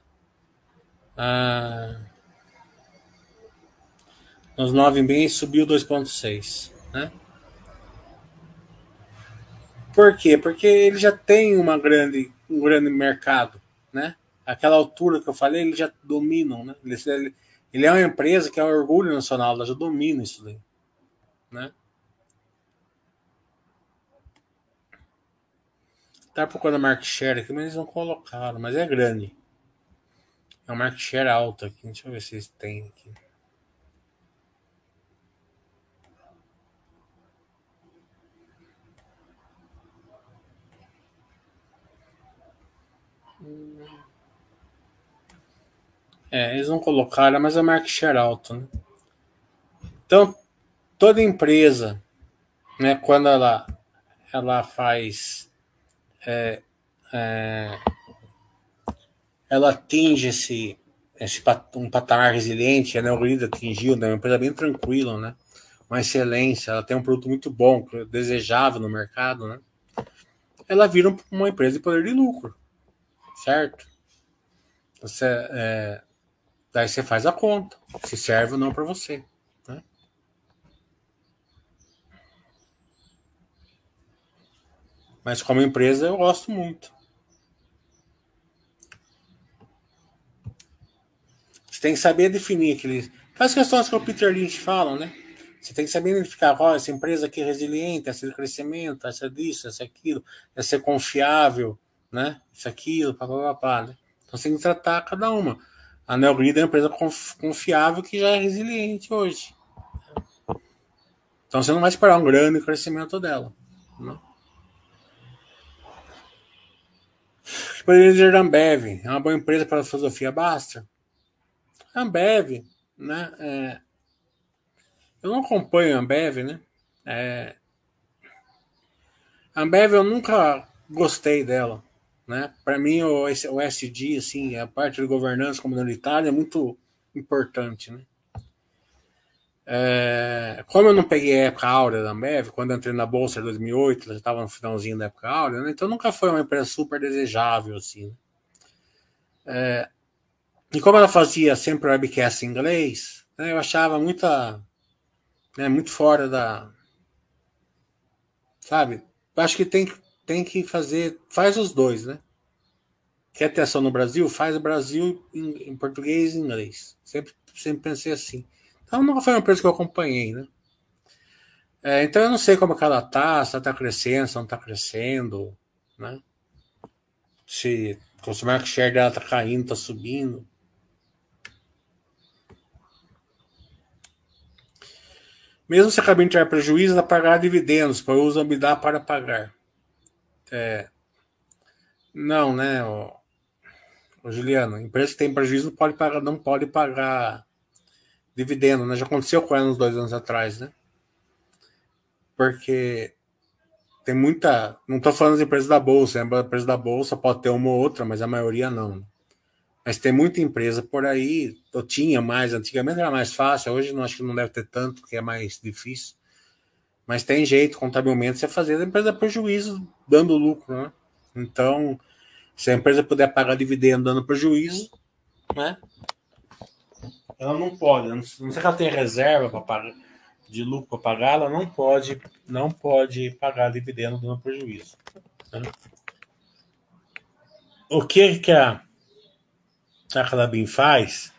Ah, nos nove meses subiu 2,6, né? Por quê? Porque ele já tem uma grande, um grande mercado, né? Aquela altura que eu falei, eles já dominam, né? Ele, ele é uma empresa que é um orgulho nacional, ela já domina isso daí, né? Tá procurando market share aqui, mas eles não colocaram, mas é grande. É um market share alto aqui. Deixa eu ver se eles têm aqui. É, eles não colocaram, mas é market share alto, né? Então, toda empresa, né, quando ela, ela faz é, é, ela atinge esse, esse um patamar resiliente, a Neogrid atingiu, né, uma empresa bem tranquila, né, uma excelência, ela tem um produto muito bom, desejável no mercado, né, ela vira uma empresa de poder de lucro, certo? Você, é, daí você faz a conta, se serve ou não para você. Né? Mas como empresa eu gosto muito. tem que saber definir aqueles. As questões que o Peter Lynch fala, né? Você tem que saber identificar, ó, essa empresa aqui é resiliente, essa de crescimento, essa disso, essa aquilo, essa é confiável, né? Isso aquilo, papapá, né? Então você tem que tratar cada uma. A Neogrid é uma empresa confiável que já é resiliente hoje. Então você não vai esperar um grande crescimento dela. Né? Poderia dizer Ambev, é uma boa empresa para a filosofia basta. Ambev, né? É, eu não acompanho a Ambev, né? É, a Ambev eu nunca gostei dela, né? Para mim o, SD, assim, a parte de governança comunitária é muito importante, né? É, como eu não peguei a época áurea da Ambev, quando entrei na bolsa em 2008, já estava no finalzinho da época áurea, né? então nunca foi uma empresa super desejável assim. Né? É, e como ela fazia sempre webcast em inglês, né, eu achava muita. Né, muito fora da. Sabe? Eu acho que tem, tem que fazer. Faz os dois, né? Quer ter ação no Brasil? Faz Brasil em, em português e inglês. Sempre, sempre pensei assim. Então nunca foi uma empresa que eu acompanhei, né? É, então eu não sei como que ela tá, se ela tá crescendo, se não tá crescendo, né? Se o market share dela tá caindo, tá subindo. Mesmo se a cabine tiver prejuízo, ela pagará dividendos, pois usa me dá para pagar. É, não, né, o, Juliano, empresa que tem prejuízo não pode pagar, não pode pagar dividendo, né? Já aconteceu com ela uns dois anos atrás, né? Porque tem muita. Não estou falando de empresas da Bolsa, né? a empresa da Bolsa pode ter uma ou outra, mas a maioria não. Né? Mas tem muita empresa por aí, eu tinha mais, antigamente era mais fácil, hoje não acho que não deve ter tanto, porque é mais difícil. Mas tem jeito, contabilmente, você fazer a empresa prejuízo dando lucro, né? Então, se a empresa puder pagar dividendo dando prejuízo, né? Ela não pode, não sei que ela tem reserva para pagar de lucro para pagar, ela não pode, não pode pagar dividendo dando prejuízo. Né? O que que a a Calabim faz,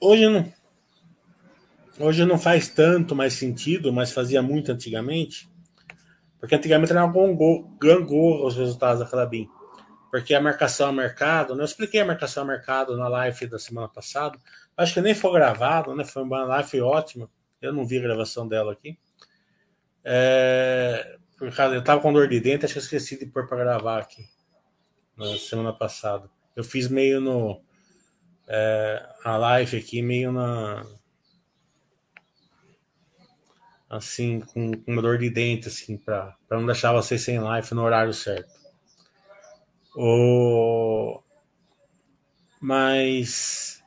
hoje não, hoje não faz tanto mais sentido, mas fazia muito antigamente, porque antigamente era um gangorra os resultados da Calabim, porque a marcação a mercado, né? eu expliquei a marcação a mercado na live da semana passada, acho que nem foi gravado, né? foi uma live ótima, eu não vi a gravação dela aqui, é, eu estava com dor de dente, acho que eu esqueci de pôr para gravar aqui na semana passada. Eu fiz meio no. É, a live aqui, meio na. Assim, com, com uma dor de dente, assim, para não deixar vocês sem live no horário certo. O... Mas.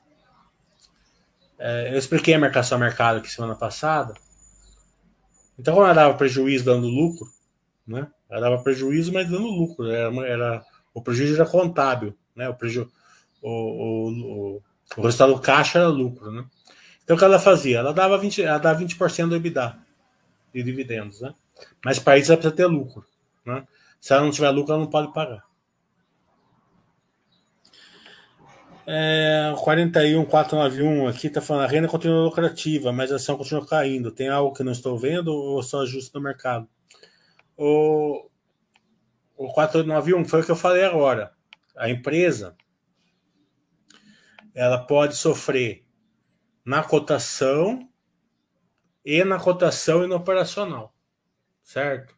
É, eu expliquei a marcação a mercado aqui semana passada. Então, quando ela dava prejuízo dando lucro, né? Ela dava prejuízo, mas dando lucro. Era, era, o prejuízo era contábil, né? O, preju, o, o, o, o resultado do caixa era lucro, né? Então o que ela fazia? Ela dava 20%, ela dava 20 do EBITDA de dividendos, né? Mas para isso ela precisa ter lucro, né? Se ela não tiver lucro, ela não pode pagar. É, 41491 aqui está falando a renda continua lucrativa, mas a ação continua caindo. Tem algo que não estou vendo ou só ajuste no mercado? O, o 491 foi o que eu falei agora. A empresa ela pode sofrer na cotação e na cotação e no operacional, certo?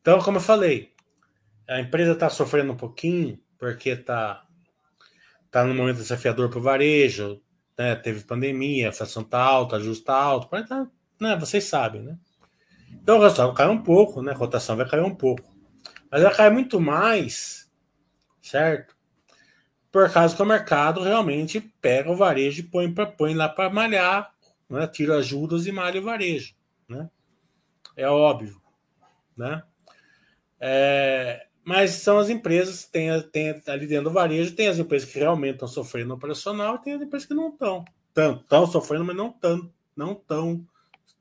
Então, como eu falei, a empresa está sofrendo um pouquinho porque está tá num momento desafiador para o varejo, né? teve pandemia, a inflação está alta, juros está alto, tá, né? vocês sabem, né? Então o resultado cai um pouco, né? A cotação vai cair um pouco. Mas ela cai muito mais, certo? Por causa que o mercado realmente pega o varejo e põe, põe lá para malhar, né? tira e malha varejo. Né? É óbvio. Né? É, mas são as empresas, tem, ali dentro do varejo, tem as empresas que realmente estão sofrendo operacional, tem as empresas que não estão. Tanto, estão sofrendo, mas não tão, não tão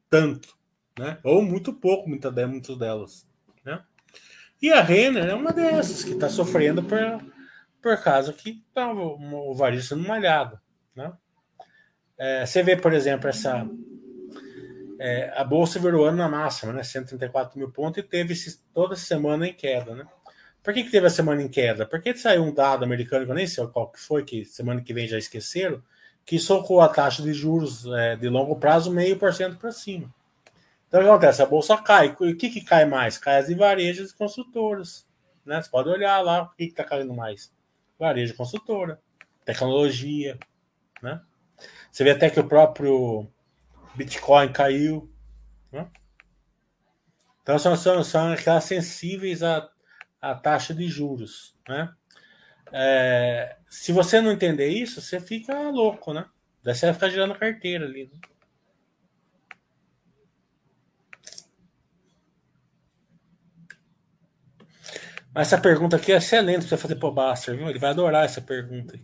tanto. Né? Ou muito pouco, muitas delas. Né? E a Renner é uma dessas que está sofrendo por, por causa que tá, o varejo sendo malhado. É, você vê, por exemplo, essa. É, a bolsa virou ano na máxima, né? 134 mil pontos e teve esse, toda semana em queda, né? Por que, que teve a semana em queda? Porque saiu um dado americano, que eu nem sei qual que foi, que semana que vem já esqueceram, que socou a taxa de juros é, de longo prazo meio por cento para cima. Então o que acontece? A bolsa cai. O que, que cai mais? Cai as de e construtoras. Né? Você pode olhar lá o que está caindo mais. Varejo construtora, tecnologia. Né? Você vê até que o próprio Bitcoin caiu. Né? Então são, são, são aquelas sensíveis à, à taxa de juros. Né? É, se você não entender isso, você fica louco, né? Daí você vai ficar girando carteira ali. Né? Mas essa pergunta aqui é excelente para fazer pro Baster, viu? Ele vai adorar essa pergunta.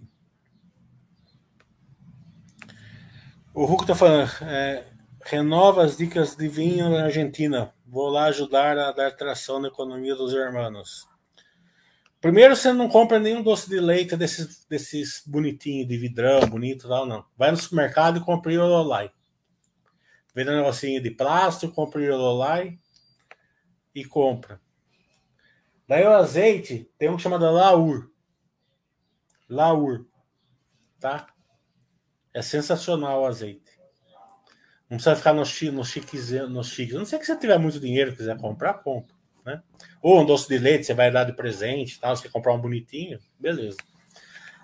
O Hulk tá falando, é, renova as dicas de vinho na Argentina. Vou lá ajudar a dar tração na economia dos hermanos. Primeiro, você não compra nenhum doce de leite desses, desses bonitinhos, de vidrão, bonito tal, não. Vai no supermercado e compra Iololai. Vende um negocinho de plástico, compra Iololai e compra. Daí o azeite tem um chamado Laur. Laur. Tá? É sensacional o azeite. Não precisa ficar no, chi, no chiques, no chiques. Não sei que você tiver muito dinheiro quiser comprar, compra. Né? Ou um doce de leite, você vai dar de presente, tal, você comprar um bonitinho, beleza.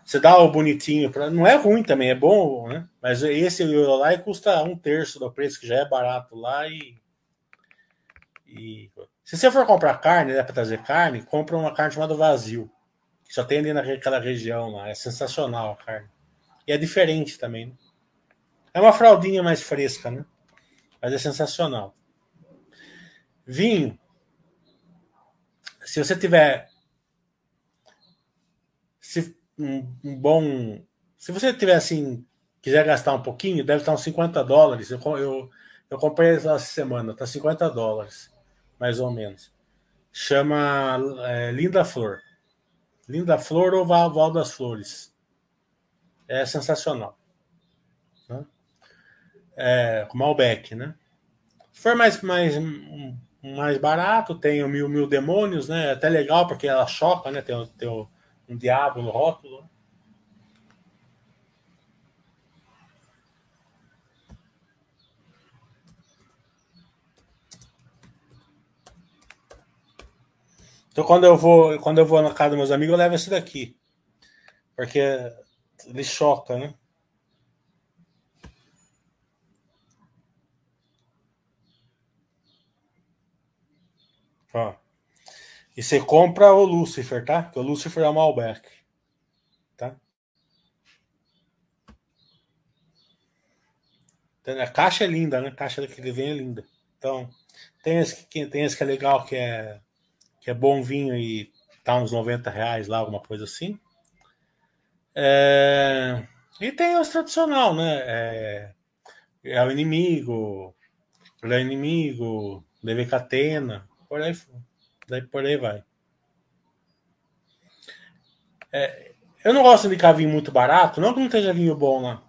Você dá o bonitinho, pra, não é ruim também, é bom, né? Mas esse lá custa um terço do preço, que já é barato lá e. e se você for comprar carne, né, para trazer carne, compra uma carne chamada vazio. Que só tem ali naquela região lá. É sensacional a carne. E é diferente também. É uma fraldinha mais fresca, né? Mas é sensacional. Vinho. Se você tiver se um, um, bom. Se você tiver assim, quiser gastar um pouquinho, deve estar uns 50 dólares. Eu, eu, eu comprei essa semana, tá 50 dólares mais ou menos. Chama é, Linda Flor. Linda Flor ou Val, Val das Flores. É sensacional. Né? É, Malbec, né? Se for mais, mais, mais barato, tem o Mil Mil Demônios, né? É até legal porque ela choca, né? Tem, tem um diabo no rótulo. Então quando eu vou, quando eu vou na casa dos meus amigos, eu levo esse daqui. Porque ele choca, né? E você compra o Lucifer, tá? Que o Lucifer é o Malbec. Tá? Então, a caixa é linda, né? A caixa que ele vem é linda. Então, tem esse, que, tem esse que é legal, que é que é bom vinho e tá uns 90 reais lá, alguma coisa assim. É... E tem os tradicional, né? É, é o inimigo, é o inimigo, deve catena, por aí, daí por aí vai. É, eu não gosto de indicar vinho muito barato, não que não esteja vinho bom lá,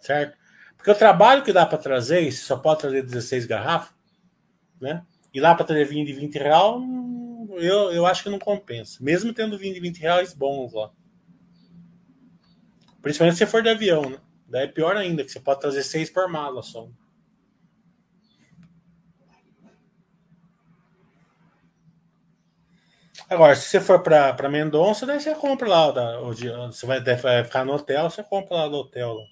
certo? Porque o trabalho que dá para trazer, e só pode trazer 16 garrafas, né? E lá para trazer vinho de 20 real, eu, eu acho que não compensa. Mesmo tendo vinho de 20 reais bons lá. Principalmente se for de avião, né? Daí é pior ainda, que você pode trazer seis por mala só. Agora, se você for para Mendonça, daí você compra lá. Você vai, vai ficar no hotel, você compra lá do hotel. Lá.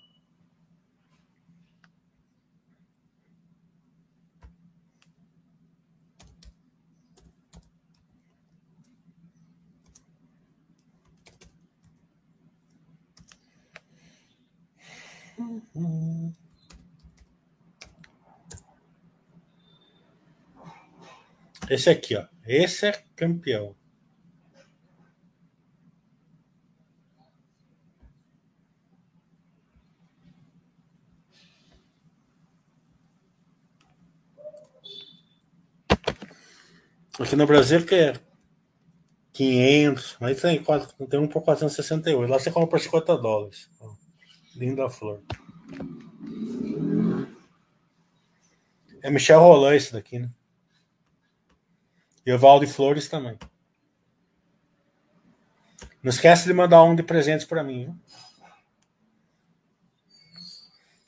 Esse aqui, ó. Esse é campeão. Aqui no Brasil que é 500, mas tem, tem um por 468. Lá você compra por 50 dólares. Linda flor. É Michel Roland esse daqui, né? E o Valde Flores também. Não esquece de mandar um de presentes para mim. Viu?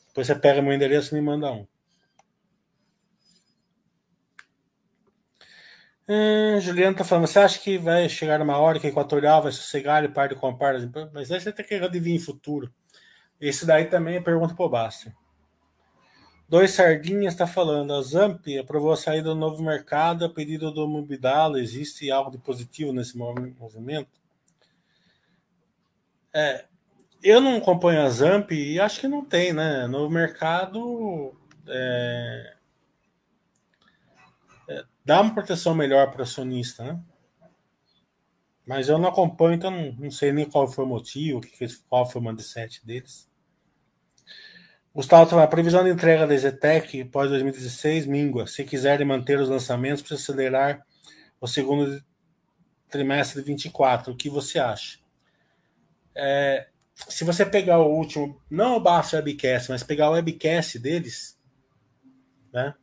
Depois você pega meu endereço e me manda um. Hum, Juliano tá falando, você acha que vai chegar uma hora que a Equatorial vai sossegar e parar de comprar? Mas aí você tem que vir em futuro. Esse daí também é pergunta pro Basta. Dois Sardinhas está falando. A Zamp aprovou a saída do novo mercado a pedido do Mubidala. Existe algo de positivo nesse movimento? É, eu não acompanho a Zamp e acho que não tem, né? Novo mercado é, é, dá uma proteção melhor para o acionista, né? Mas eu não acompanho, então não, não sei nem qual foi o motivo, qual foi o mindset deles. Gustavo, a previsão de entrega da Zetec pós 2016 mingua. Se quiserem manter os lançamentos, precisa acelerar o segundo trimestre de 24. O que você acha? É, se você pegar o último, não o Basso Webcast, mas pegar o webcast deles, né?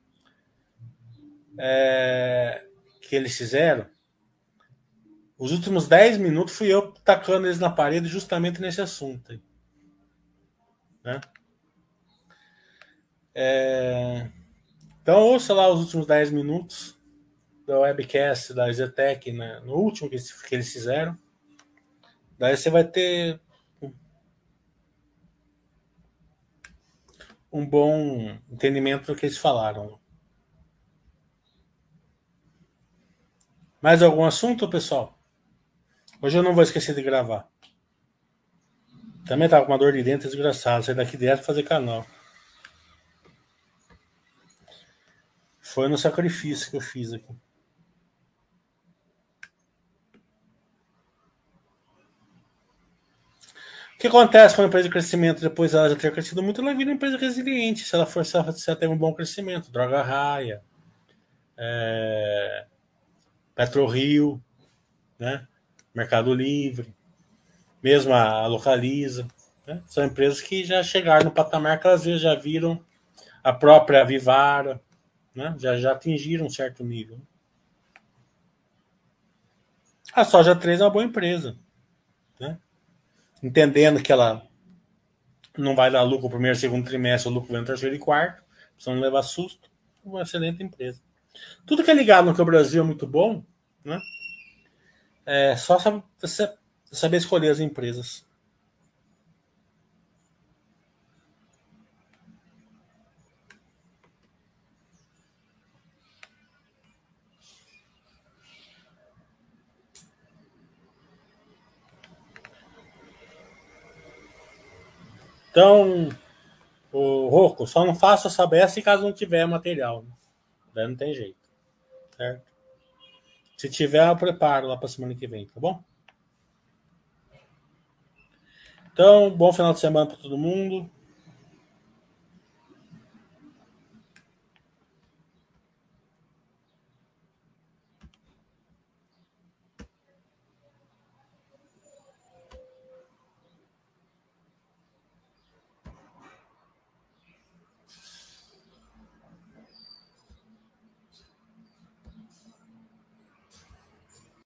É, que eles fizeram, os últimos 10 minutos fui eu tacando eles na parede justamente nesse assunto. Né? É... Então, ouça lá os últimos 10 minutos do webcast da Zetec, né? no último que, que eles fizeram. Daí você vai ter um bom entendimento do que eles falaram. Mais algum assunto, pessoal? Hoje eu não vou esquecer de gravar. Também tava com uma dor de dente desgraçada. Sair daqui direto fazer canal. Foi no sacrifício que eu fiz aqui. O que acontece com a empresa de crescimento depois ela já ter crescido muito? Ela vira uma empresa resiliente. Se ela for se ela, se um bom crescimento, Droga Raia, é, PetroRio, né? Mercado Livre, mesmo a, a Localiza. Né? São empresas que já chegaram no patamar que às vezes já viram a própria Vivara, né? já, já atingiram um certo nível. A Soja 3 é uma boa empresa. Né? Entendendo que ela não vai dar lucro no primeiro segundo trimestre, o lucro vem no terceiro e quarto, precisa não levar susto. Uma excelente empresa. Tudo que é ligado no que o Brasil é muito bom, né? É só saber escolher as empresas. Então, o Roco, só não faça essa beça caso não tiver material. Né? Daí não tem jeito. Certo? Se tiver, eu preparo lá para semana que vem, tá bom? Então, bom final de semana para todo mundo.